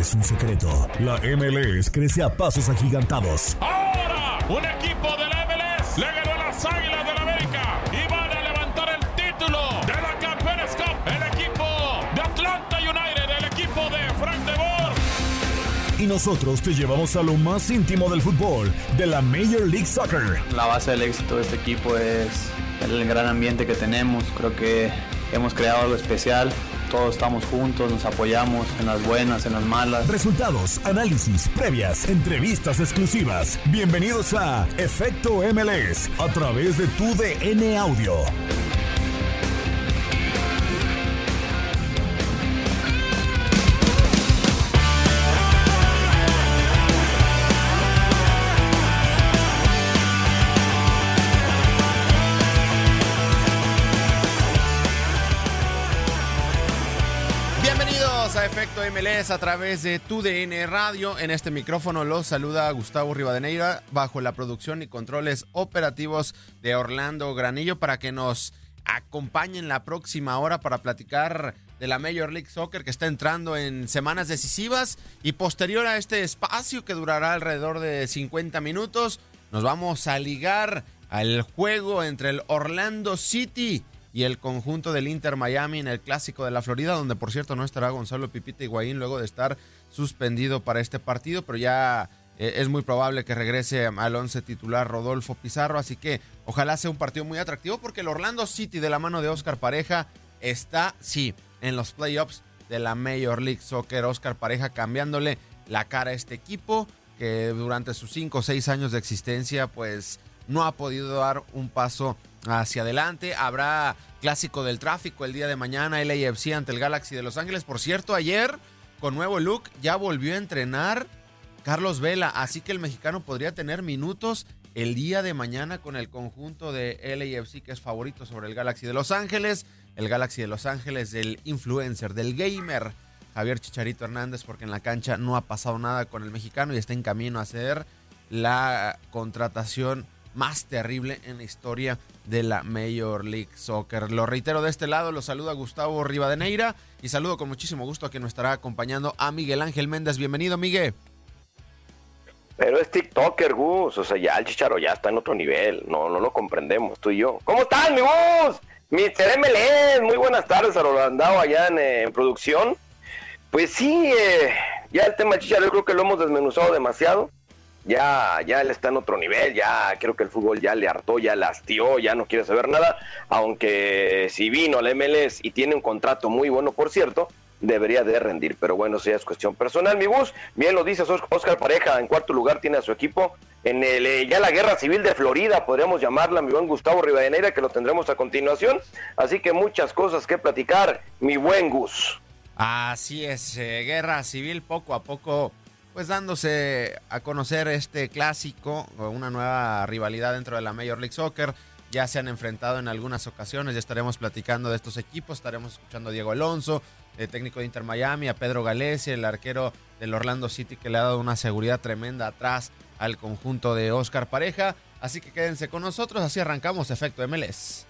es un secreto. La MLS crece a pasos agigantados. Ahora, un equipo de la MLS le ganó a las Águilas del América y van a levantar el título de la Campeones Cup. El equipo de Atlanta United, el equipo de Frank de Boer. Y nosotros te llevamos a lo más íntimo del fútbol, de la Major League Soccer. La base del éxito de este equipo es el gran ambiente que tenemos. Creo que hemos creado algo especial. Todos estamos juntos, nos apoyamos en las buenas, en las malas. Resultados, análisis, previas, entrevistas exclusivas. Bienvenidos a Efecto MLS a través de tu DN Audio. MLS a través de tu DN Radio. En este micrófono los saluda Gustavo Rivadeneira bajo la producción y controles operativos de Orlando Granillo para que nos acompañen la próxima hora para platicar de la Major League Soccer que está entrando en semanas decisivas y posterior a este espacio que durará alrededor de 50 minutos nos vamos a ligar al juego entre el Orlando City y el conjunto del Inter Miami en el Clásico de la Florida, donde por cierto no estará Gonzalo Pipita Higuaín luego de estar suspendido para este partido, pero ya eh, es muy probable que regrese al once titular Rodolfo Pizarro, así que ojalá sea un partido muy atractivo porque el Orlando City de la mano de Oscar Pareja está, sí, en los playoffs de la Major League Soccer. Oscar Pareja cambiándole la cara a este equipo que durante sus cinco o seis años de existencia pues no ha podido dar un paso hacia adelante. Habrá clásico del tráfico el día de mañana, LAFC ante el Galaxy de Los Ángeles. Por cierto, ayer, con nuevo look, ya volvió a entrenar Carlos Vela, así que el mexicano podría tener minutos el día de mañana con el conjunto de LAFC, que es favorito sobre el Galaxy de Los Ángeles. El Galaxy de Los Ángeles del influencer, del gamer. Javier Chicharito Hernández, porque en la cancha no ha pasado nada con el mexicano y está en camino a hacer la contratación más terrible en la historia de la Major League Soccer. Lo reitero de este lado, lo saluda Gustavo Rivadeneira y saludo con muchísimo gusto a quien nos estará acompañando a Miguel Ángel Méndez. Bienvenido, Miguel. Pero es TikToker, Gus. O sea, ya el Chicharo ya está en otro nivel. No, no lo comprendemos, tú y yo. ¿Cómo están, mi Gus? Mr. MLS, muy buenas tardes a Rolando allá en, eh, en, producción. Pues sí, eh, ya el tema Chicharo yo creo que lo hemos desmenuzado demasiado ya, ya él está en otro nivel, ya creo que el fútbol ya le hartó, ya lastió, ya no quiere saber nada, aunque si vino al MLS y tiene un contrato muy bueno, por cierto, debería de rendir, pero bueno, eso ya es cuestión personal, mi bus, bien lo dices Oscar Pareja, en cuarto lugar tiene a su equipo, en el, eh, ya la guerra civil de Florida, podríamos llamarla, mi buen Gustavo Rivadeneira, que lo tendremos a continuación, así que muchas cosas que platicar, mi buen Gus. Así es, eh, guerra civil poco a poco pues dándose a conocer este clásico, una nueva rivalidad dentro de la Major League Soccer. Ya se han enfrentado en algunas ocasiones, ya estaremos platicando de estos equipos, estaremos escuchando a Diego Alonso, el técnico de Inter Miami, a Pedro Galesi, el arquero del Orlando City que le ha dado una seguridad tremenda atrás al conjunto de Oscar Pareja. Así que quédense con nosotros, así arrancamos Efecto MLS.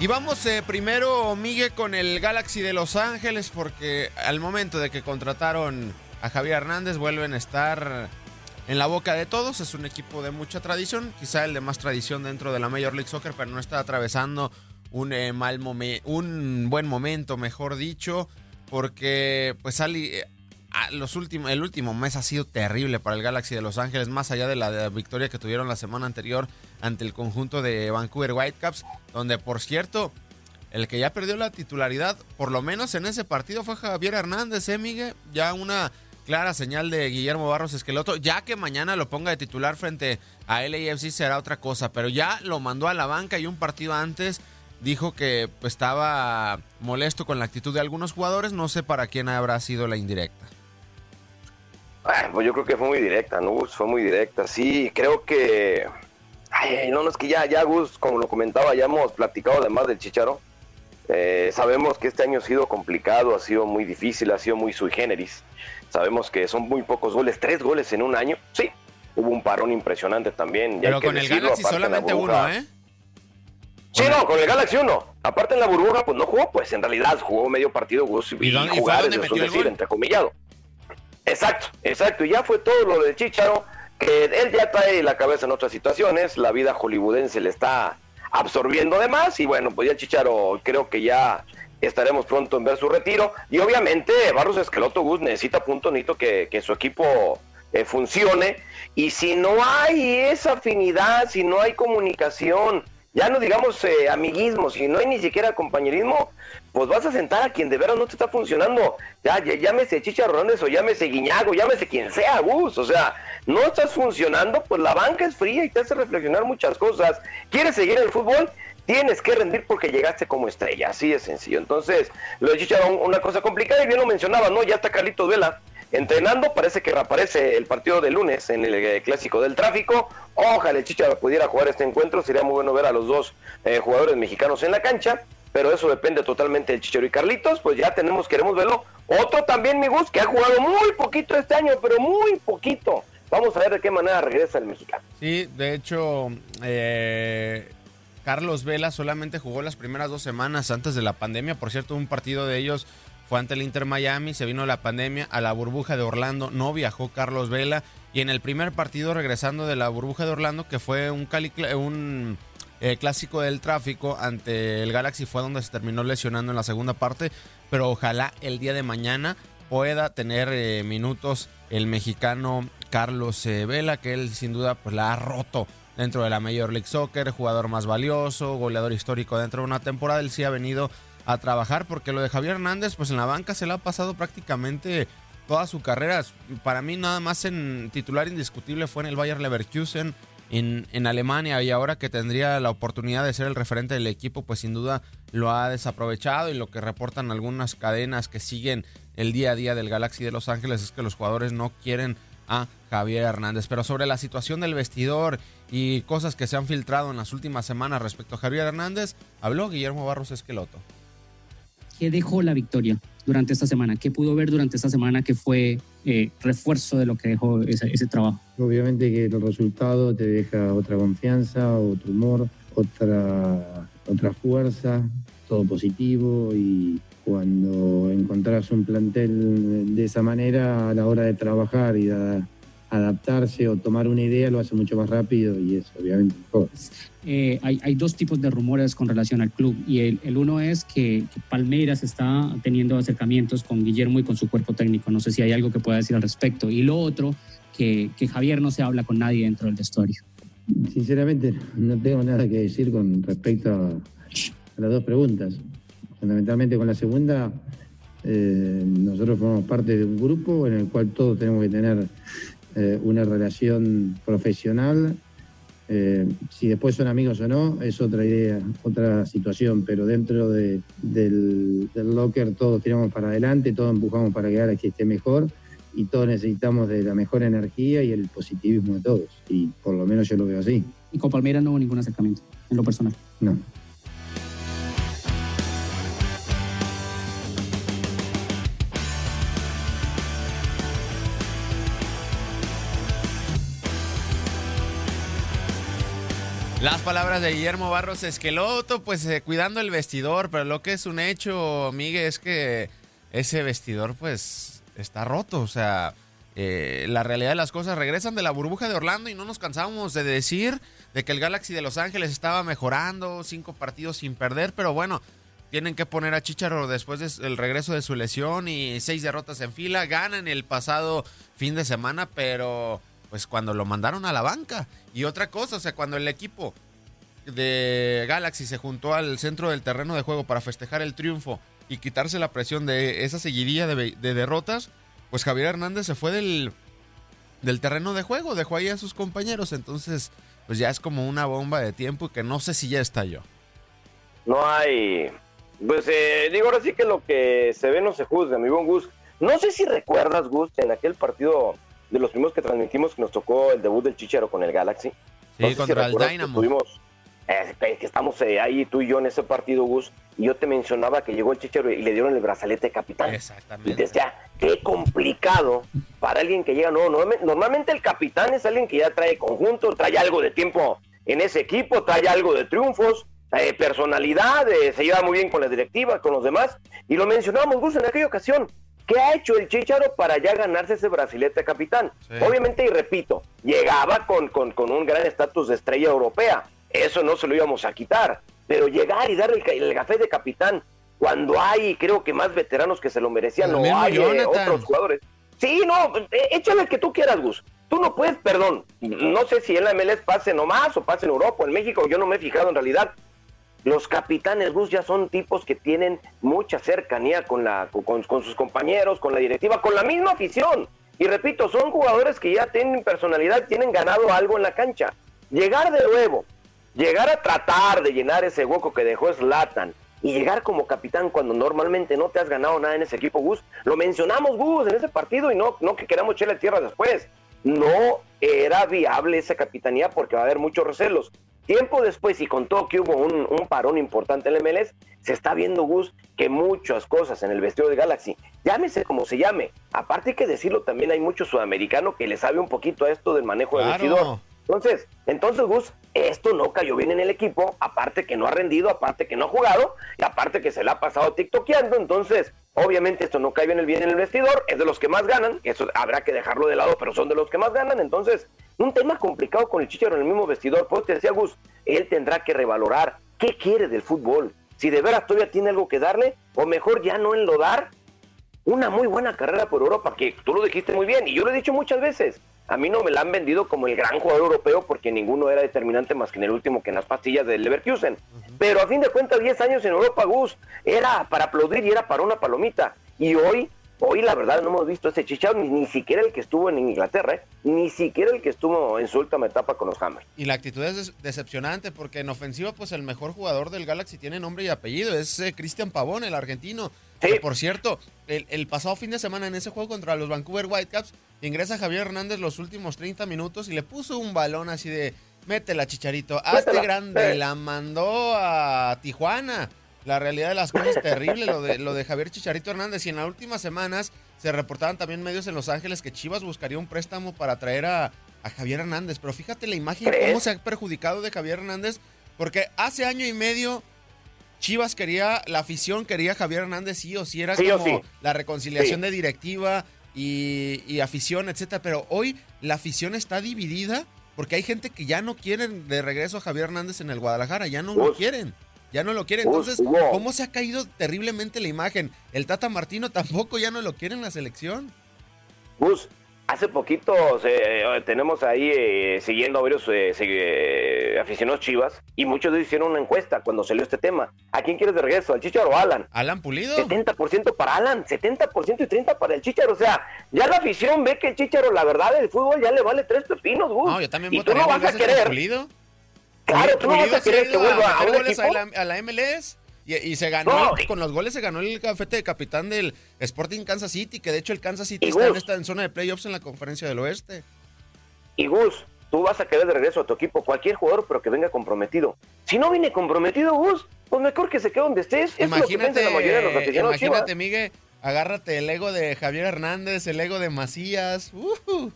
Y vamos eh, primero, Miguel, con el Galaxy de Los Ángeles, porque al momento de que contrataron a Javier Hernández vuelven a estar en la boca de todos. Es un equipo de mucha tradición, quizá el de más tradición dentro de la Major League Soccer, pero no está atravesando un eh, mal momento, un buen momento, mejor dicho, porque pues Ali, eh, los últimos, el último mes ha sido terrible para el Galaxy de Los Ángeles, más allá de la victoria que tuvieron la semana anterior ante el conjunto de Vancouver Whitecaps, donde por cierto, el que ya perdió la titularidad, por lo menos en ese partido, fue Javier Hernández, ¿eh, Miguel? Ya una clara señal de Guillermo Barros Esqueloto, ya que mañana lo ponga de titular frente a LAFC será otra cosa, pero ya lo mandó a la banca y un partido antes dijo que pues, estaba molesto con la actitud de algunos jugadores, no sé para quién habrá sido la indirecta. Ay, pues yo creo que fue muy directa, ¿no? Fue muy directa, sí, creo que Ay, no, no, es que ya, ya Gus, como lo comentaba, ya hemos platicado además del Chicharo. Eh, sabemos que este año ha sido complicado, ha sido muy difícil, ha sido muy sui generis. Sabemos que son muy pocos goles, tres goles en un año. Sí, hubo un parón impresionante también. Pero con el Galaxy solamente uno, ¿eh? Sí, no, con el Galaxy 1. Aparte en la burbuja, pues no jugó, pues en realidad jugó medio partido Gus y, ¿Y jugar es decir, entrecomillado. Exacto, exacto. Y ya fue todo lo del Chicharo, que él ya trae la cabeza en otras situaciones, la vida hollywoodense le está absorbiendo además, y bueno, pues ya Chicharo creo que ya estaremos pronto en ver su retiro. Y obviamente Barros Esqueloto Gus necesita punto nito que, que su equipo eh, funcione. Y si no hay esa afinidad, si no hay comunicación, ya no digamos eh, amiguismo, si no hay ni siquiera compañerismo, pues vas a sentar a quien de veras no te está funcionando. Ya, llámese Chicharrones o llámese Guiñago, llámese quien sea, Gus. O sea, no estás funcionando, pues la banca es fría y te hace reflexionar muchas cosas. ¿Quieres seguir en el fútbol? Tienes que rendir porque llegaste como estrella, así de sencillo. Entonces, lo de Chicharrón, una cosa complicada, y bien lo mencionaba, ¿no? Ya está Carlitos Vela entrenando, parece que reaparece el partido de lunes en el eh, clásico del tráfico. Ojalá el pudiera jugar este encuentro, sería muy bueno ver a los dos eh, jugadores mexicanos en la cancha, pero eso depende totalmente del Chicharo y Carlitos, pues ya tenemos, queremos verlo. Otro también, mi Gus, que ha jugado muy poquito este año, pero muy poquito. Vamos a ver de qué manera regresa el mexicano. Sí, de hecho, eh, Carlos Vela solamente jugó las primeras dos semanas antes de la pandemia. Por cierto, un partido de ellos fue ante el Inter Miami, se vino la pandemia, a la burbuja de Orlando no viajó Carlos Vela. Y en el primer partido regresando de la burbuja de Orlando, que fue un, eh, clásico del tráfico ante el Galaxy, fue donde se terminó lesionando en la segunda parte. Pero ojalá el día de mañana pueda tener eh, minutos el mexicano Carlos Vela, que él sin duda pues la ha roto dentro de la Major League Soccer, jugador más valioso, goleador histórico dentro de una temporada, él sí ha venido a trabajar porque lo de Javier Hernández pues en la banca se le ha pasado prácticamente toda su carrera. Para mí nada más en titular indiscutible fue en el Bayer Leverkusen en, en Alemania y ahora que tendría la oportunidad de ser el referente del equipo pues sin duda lo ha desaprovechado y lo que reportan algunas cadenas que siguen el día a día del Galaxy de Los Ángeles es que los jugadores no quieren a Javier Hernández. Pero sobre la situación del vestidor y cosas que se han filtrado en las últimas semanas respecto a Javier Hernández, habló Guillermo Barros Esqueloto. ¿Qué dejó la victoria durante esta semana? ¿Qué pudo ver durante esta semana que fue eh, refuerzo de lo que dejó ese, ese trabajo? Obviamente que el resultado te deja otra confianza, otro humor, otra, otra fuerza, todo positivo y cuando encontrás un plantel de esa manera a la hora de trabajar y de adaptarse o tomar una idea lo hace mucho más rápido y es obviamente mejor. Eh, hay, hay, dos tipos de rumores con relación al club y el, el uno es que, que, Palmeiras está teniendo acercamientos con Guillermo y con su cuerpo técnico. No sé si hay algo que pueda decir al respecto. Y lo otro, que, que Javier no se habla con nadie dentro del vestuario. Sinceramente no tengo nada que decir con respecto a, a las dos preguntas. Fundamentalmente con la segunda, eh, nosotros formamos parte de un grupo en el cual todos tenemos que tener eh, una relación profesional. Eh, si después son amigos o no, es otra idea, otra situación, pero dentro de, del, del, locker todos tiramos para adelante, todos empujamos para que Galaxy esté mejor y todos necesitamos de la mejor energía y el positivismo de todos. Y por lo menos yo lo veo así. ¿Y con Palmeiras no hubo ningún acercamiento en lo personal? No. Las palabras de Guillermo Barros Esqueloto, pues eh, cuidando el vestidor, pero lo que es un hecho, Miguel, es que ese vestidor pues está roto, o sea, eh, la realidad de las cosas regresan de la burbuja de Orlando y no nos cansamos de decir de que el Galaxy de Los Ángeles estaba mejorando, cinco partidos sin perder, pero bueno, tienen que poner a Chicharo después del regreso de su lesión y seis derrotas en fila, ganan el pasado fin de semana, pero pues cuando lo mandaron a la banca. Y otra cosa, o sea, cuando el equipo de Galaxy se juntó al centro del terreno de juego para festejar el triunfo y quitarse la presión de esa seguidilla de, de derrotas, pues Javier Hernández se fue del, del terreno de juego, dejó ahí a sus compañeros, entonces pues ya es como una bomba de tiempo y que no sé si ya estalló. No hay, pues eh, digo ahora sí que lo que se ve no se juzga, mi buen Gus. No sé si recuerdas, Gus, en aquel partido de los primeros que transmitimos que nos tocó el debut del Chichero con el Galaxy. Sí, no sé contra si el Dynamo. Tuvimos, eh, que estamos eh, ahí tú y yo en ese partido, Gus, y yo te mencionaba que llegó el Chichero y le dieron el brazalete de capitán. Exactamente. Y decía, qué complicado para alguien que llega. No, normalmente, normalmente el capitán es alguien que ya trae conjunto, trae algo de tiempo en ese equipo, trae algo de triunfos. eh, personalidad, eh, se lleva muy bien con la directiva, con los demás, y lo mencionábamos, Gus, en aquella ocasión. ¿Qué ha hecho el Chicharo para ya ganarse ese brasilete capitán? Obviamente, y repito, llegaba con, con, con un gran estatus de estrella europea. Eso no se lo íbamos a quitar. Pero llegar y dar el, el café de capitán cuando hay, creo que más veteranos que se lo merecían, no hay eh, otros jugadores. Sí, no, eh, échale el que tú quieras, Gus. Tú no puedes, perdón, no sé si en la MLS pase nomás o pase en Europa o en México, yo no me he fijado en realidad. Los capitanes Gus ya son tipos que tienen mucha cercanía con, la, con, con sus compañeros, con la directiva, con la misma afición. Y repito, son jugadores que ya tienen personalidad, tienen ganado algo en la cancha. Llegar de nuevo, llegar a tratar de llenar ese hueco que dejó Slatan, y llegar como capitán cuando normalmente no te has ganado nada en ese equipo, Gus. Lo mencionamos, Gus, en ese partido y no, que queramos echarle tierra después. No era viable esa capitanía porque va a haber muchos recelos. Tiempo después, y con todo que hubo un, un parón importante en el MLS, se está viendo, Gus, que muchas cosas en el vestido de Galaxy, llámese como se llame, aparte hay que decirlo, también hay mucho sudamericano que le sabe un poquito a esto del manejo del vestidor. Entonces, entonces Gus, esto no cayó bien en el equipo, aparte que no ha rendido, aparte que no ha jugado, y aparte que se le ha pasado tiktokeando, entonces, obviamente esto no cae bien, bien en el vestidor, es de los que más ganan, eso habrá que dejarlo de lado, pero son de los que más ganan, entonces, un tema complicado con el Chicharo en el mismo vestidor, pues te decía Gus, él tendrá que revalorar qué quiere del fútbol, si de veras todavía tiene algo que darle, o mejor ya no enlodar una muy buena carrera por Europa, que tú lo dijiste muy bien, y yo lo he dicho muchas veces, a mí no me la han vendido como el gran jugador europeo porque ninguno era determinante más que en el último que en las pastillas del Leverkusen. Pero a fin de cuentas, 10 años en Europa, Gus, era para aplaudir y era para una palomita. Y hoy, hoy la verdad no hemos visto ese chichado, ni, ni siquiera el que estuvo en Inglaterra, ¿eh? ni siquiera el que estuvo en su última etapa con los Hammers. Y la actitud es decepcionante porque en ofensiva, pues el mejor jugador del Galaxy tiene nombre y apellido, es eh, Cristian Pavón, el argentino. Sí. Que, por cierto, el, el, pasado fin de semana en ese juego contra los Vancouver Whitecaps, ingresa Javier Hernández los últimos 30 minutos y le puso un balón así de, métela, chicharito, hazte grande, la mandó a Tijuana. La realidad de las cosas es terrible, lo de, lo de Javier Chicharito Hernández. Y en las últimas semanas se reportaban también medios en Los Ángeles que Chivas buscaría un préstamo para traer a, a Javier Hernández. Pero fíjate la imagen, cómo se ha perjudicado de Javier Hernández, porque hace año y medio Chivas quería, la afición quería a Javier Hernández sí o sí, era Sí, como sí. la reconciliación de directiva y, y afición, etcétera. Pero hoy la afición está dividida porque hay gente que ya no quieren de regreso a Javier Hernández en el Guadalajara, ya no lo quieren. Ya no lo quieren. Gus, Entonces. ¿cómo se ha caído terriblemente la imagen? El Tata Martino tampoco ya no lo quiere en la selección. Gus, hace poquito eh, tenemos ahí eh, siguiendo a varios eh, eh, aficionados chivas y muchos de ellos hicieron una encuesta cuando salió este tema. ¿A quién quieres de regreso? ¿Al Chicharo o Alan? Alan Pulido. 70% para Alan, 70% y 30% para el Chicharo. O sea, ya la afición ve que el Chicharo, la verdad, el fútbol ya le vale tres pepinos, Gus. No, yo también y tú no vas a querer. Pulido. Claro, tú no vas a querer que vuelva a un goles a la, a la MLS. Y, y se ganó, No, con los goles se ganó el cafete de capitán del Sporting Kansas City, que de hecho el Kansas City está en, esta, en zona de playoffs en la conferencia del oeste. Y Gus, tú vas a querer de regreso a tu equipo, cualquier jugador, pero que venga comprometido. Si no viene comprometido, Gus, pues mejor que se quede donde estés. Es lo que Imagínate, piensa la mayoría de los aficionados imagínate, Chivas. Miguel, agárrate el ego de Javier Hernández, el ego de Macías. ujú.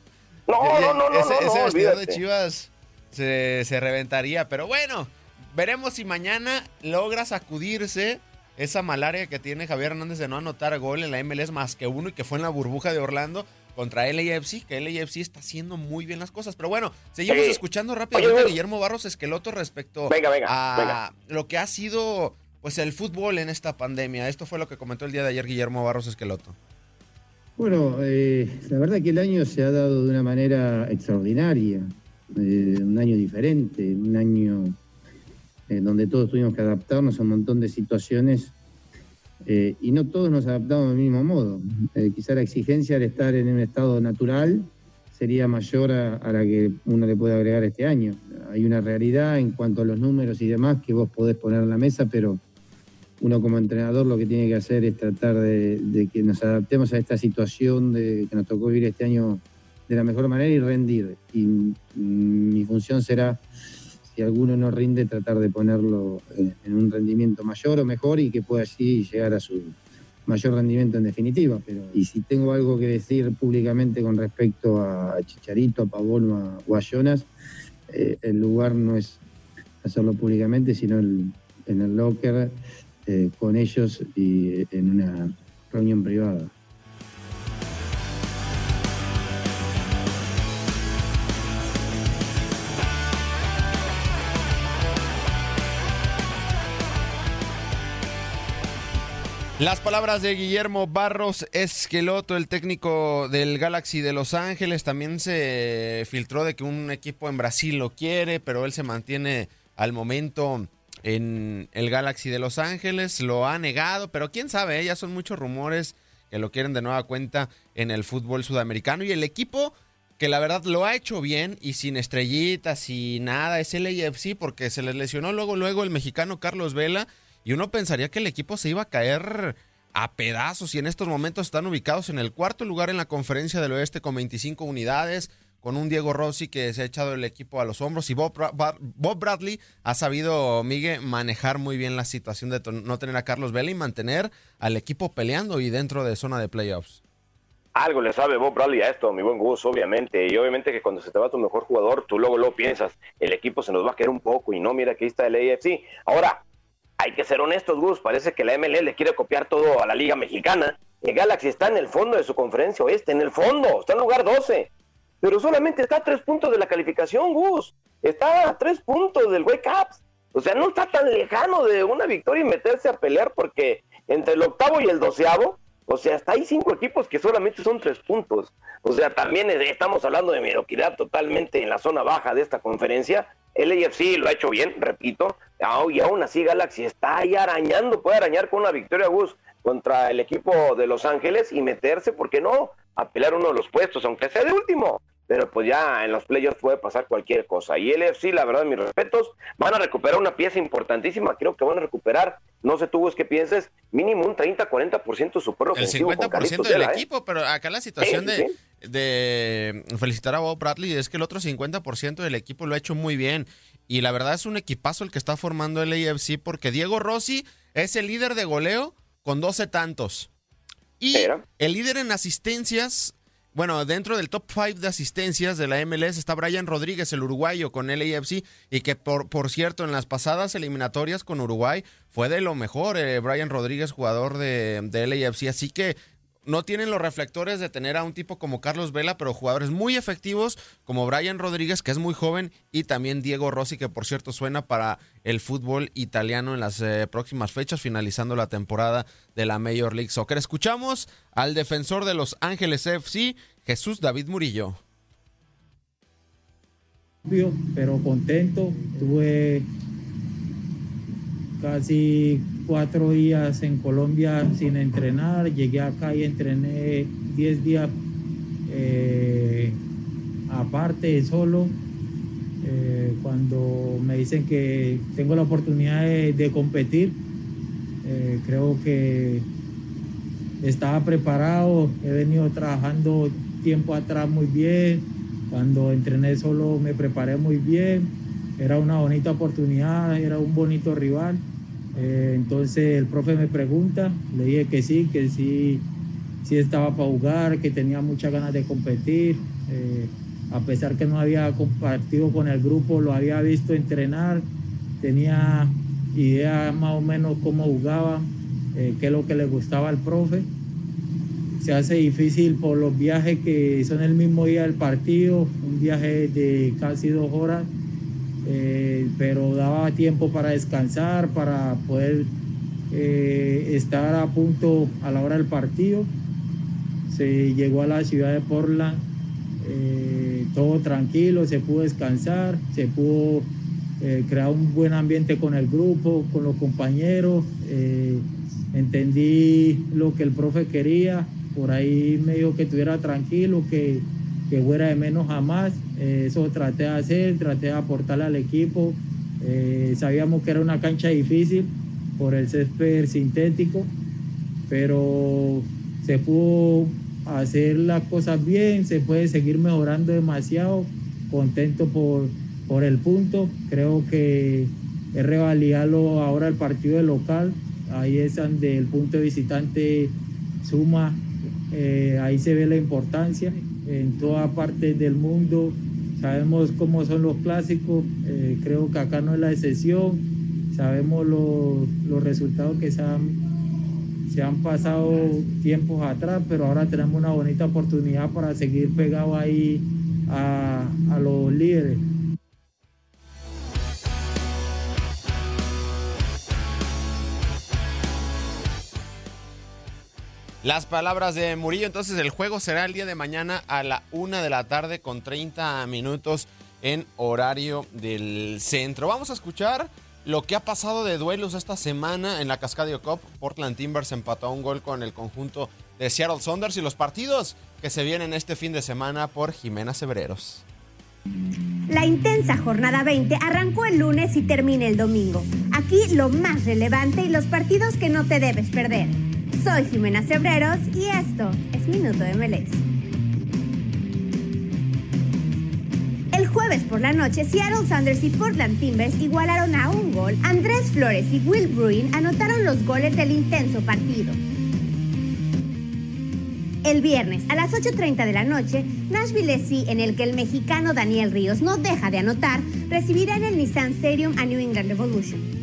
No, no, no, no, ese, no, ese no, de. Chivas se, se reventaría. Pero bueno, veremos si mañana logra sacudirse esa malaria que tiene Javier Hernández de no anotar gol en la MLS más que uno y que fue en la burbuja de Orlando contra LAFC, que LAFC está haciendo muy bien las cosas. Pero bueno, seguimos Sí. escuchando rápidamente Oye, a. Guillermo Barros Esqueloto respecto Venga, venga, a venga. lo que ha sido pues el fútbol en esta pandemia. Esto fue lo que comentó el día de ayer Guillermo Barros Esqueloto. Bueno, eh, la verdad que el año se ha dado de una manera extraordinaria, eh, un año diferente, un año en donde todos tuvimos que adaptarnos a un montón de situaciones eh, y no todos nos adaptamos del mismo modo. Eh, quizá la exigencia al estar en un estado natural sería mayor a, a la que uno le puede agregar este año. Hay una realidad en cuanto a los números y demás que vos podés poner en la mesa, pero uno como entrenador lo que tiene que hacer es tratar de, de que nos adaptemos a esta situación de, que nos tocó vivir este año de la mejor manera y rendir. Y mi función será, si alguno no rinde, tratar de ponerlo en, en un rendimiento mayor o mejor y que pueda así llegar a su mayor rendimiento en definitiva. Pero, y si tengo algo que decir públicamente con respecto a Chicharito, a Pavón o a, Jonas, eh, el lugar no es hacerlo públicamente, sino en el locker eh, con ellos y en una reunión privada. Las palabras de Guillermo Barros Esqueloto, el técnico del Galaxy de Los Ángeles, también se filtró de que un equipo en Brasil lo quiere, pero él se mantiene al momento en el Galaxy de Los Ángeles, lo ha negado, pero quién sabe, ¿eh? ya son muchos rumores que lo quieren de nueva cuenta en el fútbol sudamericano. Y el equipo que la verdad lo ha hecho bien y sin estrellitas y nada, es el AFC porque se les lesionó luego luego el mexicano Carlos Vela y uno pensaría que el equipo se iba a caer a pedazos y en estos momentos están ubicados en el cuarto lugar en la conferencia del oeste con 25 unidades, con un Diego Rossi que se ha echado el equipo a los hombros y Bob, Bradley ha sabido, Miguel, manejar muy bien la situación de no tener a Carlos Vela y mantener al equipo peleando y dentro de zona de playoffs. Algo le sabe Bob Bradley a esto, mi buen Gus, obviamente. Y obviamente que cuando se te va tu mejor jugador, tú luego lo piensas, el equipo se nos va a caer un poco y no, mira que está el AFC. Ahora, hay que ser honestos, Gus. Parece que la MLE le quiere copiar todo a la Liga Mexicana. El Galaxy está en el fondo de su conferencia oeste, en el fondo, está en lugar 12. Pero solamente está a tres puntos de la calificación, Gus. Está a tres puntos del Wake Ups. O sea, no está tan lejano de una victoria y meterse a pelear porque entre el octavo y el doceavo, o sea, hasta hay cinco equipos que solamente son tres puntos. O sea, también estamos hablando de mediocridad totalmente en la zona baja de esta conferencia el AFC lo ha hecho bien, repito, y aún así Galaxy está ahí arañando, puede arañar con una victoria Gus contra el equipo de Los Ángeles y meterse, ¿por qué no?, a pelear uno de los puestos, aunque sea de último. Pero pues ya en los playoffs puede pasar cualquier cosa. Y el AFC, la verdad, mis respetos, van a recuperar una pieza importantísima. Creo que van a recuperar, no sé tú, Gus, qué pienses, mínimo un 30-40% su El 50% del ¿eh? equipo, pero acá la situación de, de felicitar a Bob Bradley es que el otro 50% del equipo lo ha hecho muy bien. Y la verdad es un equipazo el que está formando el AFC porque Diego Rossi es el líder de goleo con 12 tantos. Y el líder en asistencias, bueno, dentro del top 5 de asistencias de la MLS está Brian Rodríguez, el uruguayo, con el AFC. Y que, por, por cierto, en las pasadas eliminatorias con Uruguay fue de lo mejor. Eh, Brian Rodríguez, jugador de, de LAFC. Así que no tienen los reflectores de tener a un tipo como Carlos Vela, pero jugadores muy efectivos como Brian Rodríguez, que es muy joven, y también Diego Rossi, que por cierto suena para el fútbol italiano en las eh, próximas fechas, finalizando la temporada de la Major League Soccer. Escuchamos al defensor de Los Ángeles FC, Jesús David Murillo. Pero contento, tuve casi cuatro días en Colombia sin entrenar, llegué acá y entrené diez días eh, aparte, solo. Eh, cuando me dicen que tengo la oportunidad de, competir, eh, creo que estaba preparado, he venido trabajando tiempo atrás muy bien, cuando entrené solo me preparé muy bien, era una bonita oportunidad, era un bonito rival eh, entonces el profe me pregunta, le dije que sí, que sí, sí estaba para jugar, que tenía muchas ganas de competir. Eh, a pesar que no había compartido con el grupo, lo había visto entrenar, tenía idea más o menos cómo jugaba, eh, qué es lo que le gustaba al profe. Se hace difícil por los viajes que son el mismo día del partido, un viaje de casi dos horas eh, pero daba tiempo para descansar, para poder eh, estar a punto a la hora del partido. Se llegó a la ciudad de Portland, eh, todo tranquilo, se pudo descansar, se pudo crear un buen ambiente con el grupo, con los compañeros. entendí lo que el profe quería, por ahí me dijo que estuviera tranquilo, que, que fuera de menos a más eh, eso traté de hacer, traté de aportarle al equipo. Eh, sabíamos que era una cancha difícil por el césped sintético, pero se pudo hacer las cosas bien, se puede seguir mejorando demasiado. Contento por, por el punto. Creo que es revalidarlo ahora el partido de local. Ahí es donde el punto de visitante suma. Eh, ahí se ve la importancia en toda parte del mundo Sabemos cómo son los clásicos, eh, creo que acá no es la excepción. sabemos los, los resultados que se han, se han pasado tiempos atrás, pero ahora tenemos una bonita oportunidad para seguir pegados ahí a, a los líderes. Las palabras de Murillo, entonces el juego será el día de mañana a la una de la tarde con 30 minutos en horario del centro. Vamos a escuchar lo que ha pasado de duelos esta semana en la Cascadio Cup. Portland Timbers empató un gol con el conjunto de Seattle Saunders y los partidos que se vienen este fin de semana por Jimena Sebreros. La intensa jornada 20 arrancó el lunes y termina el domingo. Aquí lo más relevante y los partidos que no te debes perder. Soy Jimena Cebreros y esto es Minuto MLS. El jueves por la noche, Seattle Sanders y Portland Timbers igualaron a un gol. Andrés Flores y Will Bruin anotaron los goles del intenso partido. El viernes a las 8.30 de la noche, Nashville SC, en el que el mexicano Daniel Ríos no deja de anotar, recibirá en el Nissan Stadium a New England Revolution.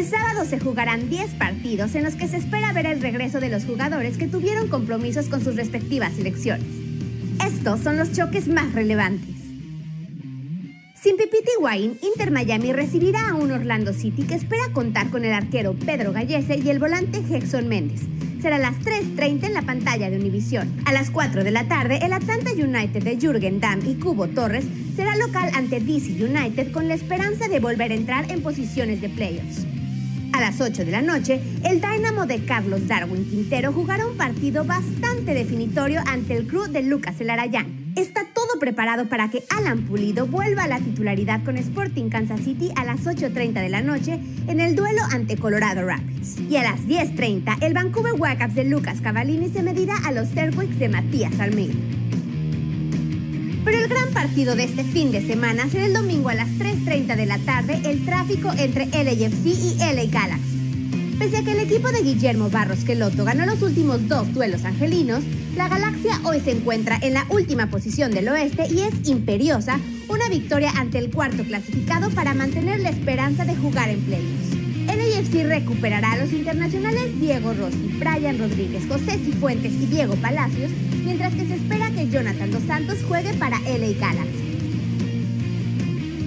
El sábado se jugarán 10 partidos en los que se espera ver el regreso de los jugadores que tuvieron compromisos con sus respectivas selecciones. Estos son los choques más relevantes. Sin Pipita Higuaín, Inter Miami recibirá a un Orlando City que espera contar con el arquero Pedro Gallese y el volante Jackson Méndez. Será a las 3.30 en la pantalla de Univisión. A las 4 de la tarde, el Atlanta United de Jürgen Damm y Cubo Torres será local ante DC United con la esperanza de volver a entrar en posiciones de playoffs. A las 8 de la noche, el Dynamo de Carlos Darwin Quintero jugará un partido bastante definitorio ante el club de Lucas Elarayán. Está todo preparado para que Alan Pulido vuelva a la titularidad con Sporting Kansas City a las 8.30 de la noche en el duelo ante Colorado Rapids. Y a las 10.30, el Vancouver Whitecaps de Lucas Cavallini se medirá a los Terwicks de Matías Almeida. Pero el gran partido de este fin de semana será el domingo a las 3.30 de la tarde, el tráfico entre LAFC y LA Galaxy. Pese a que el equipo de Guillermo Barros Queloto ganó los últimos dos duelos angelinos, la Galaxia hoy se encuentra en la última posición del oeste y es imperiosa una victoria ante el cuarto clasificado para mantener la esperanza de jugar en playoffs. LAFC recuperará a los internacionales Diego Rossi, Brian Rodríguez, José Cifuentes y Diego Palacios, mientras que se espera que Jonathan Dos Santos juegue para LA Galaxy.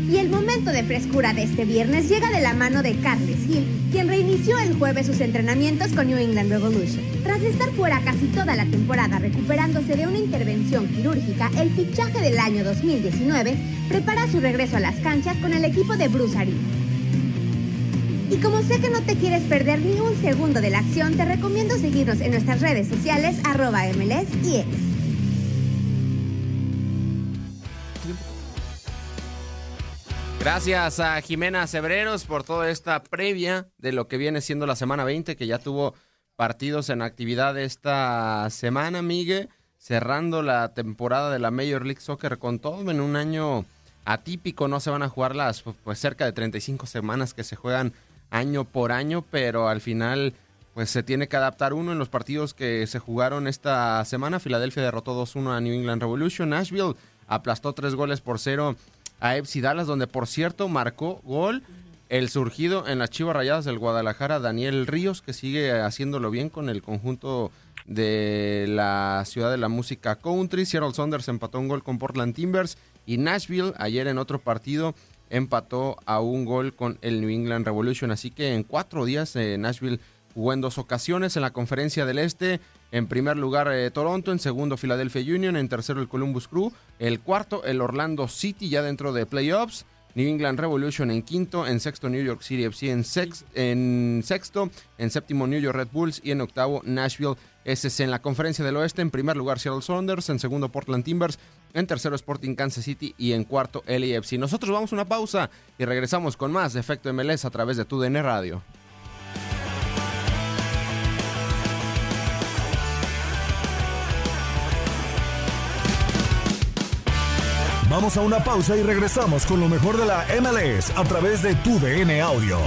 Y el momento de frescura de este viernes llega de la mano de Carles Hill, quien reinició el jueves sus entrenamientos con New England Revolution. Tras estar fuera casi toda la temporada recuperándose de una intervención quirúrgica, el fichaje del año 2019 prepara su regreso a las canchas con el equipo de Bruce Arena. Y como sé que no te quieres perder ni un segundo de la acción, te recomiendo seguirnos en nuestras redes sociales arroba MLS. Gracias a Jimena Cebreros por toda esta previa de lo que viene siendo la semana 20, que ya tuvo partidos en actividad esta semana, Miguel, cerrando la temporada de la Major League Soccer con todo en un año atípico, no se van a jugar las pues cerca de 35 semanas que se juegan año por año, pero al final pues se tiene que adaptar uno en los partidos que se jugaron esta semana. Filadelfia derrotó 2-1 a New England Revolution. Nashville aplastó tres goles por cero a FC Dallas, donde por cierto marcó gol el surgido en las Chivas Rayadas del Guadalajara, Daniel Ríos, que sigue haciéndolo bien con el conjunto de la ciudad de la música country. Seattle Saunders empató un gol con Portland Timbers y Nashville ayer en otro partido empató a un gol con el New England Revolution. Así que en cuatro días eh, Nashville jugó en dos ocasiones en la conferencia del Este. En primer lugar eh, Toronto, en segundo Philadelphia Union, en tercero el Columbus Crew, el cuarto el Orlando City ya dentro de playoffs. New England Revolution en quinto, en sexto New York City FC en, en sexto, en séptimo New York Red Bulls y en octavo Nashville SC. En la conferencia del oeste, en primer lugar Seattle Saunders, en segundo Portland Timbers, en tercero Sporting Kansas City y en cuarto LAFC. Nosotros vamos a una pausa y regresamos con más de Efecto MLS a través de TUDN Radio. Vamos a una pausa y regresamos con lo mejor de la MLS a través de tu DN Audio.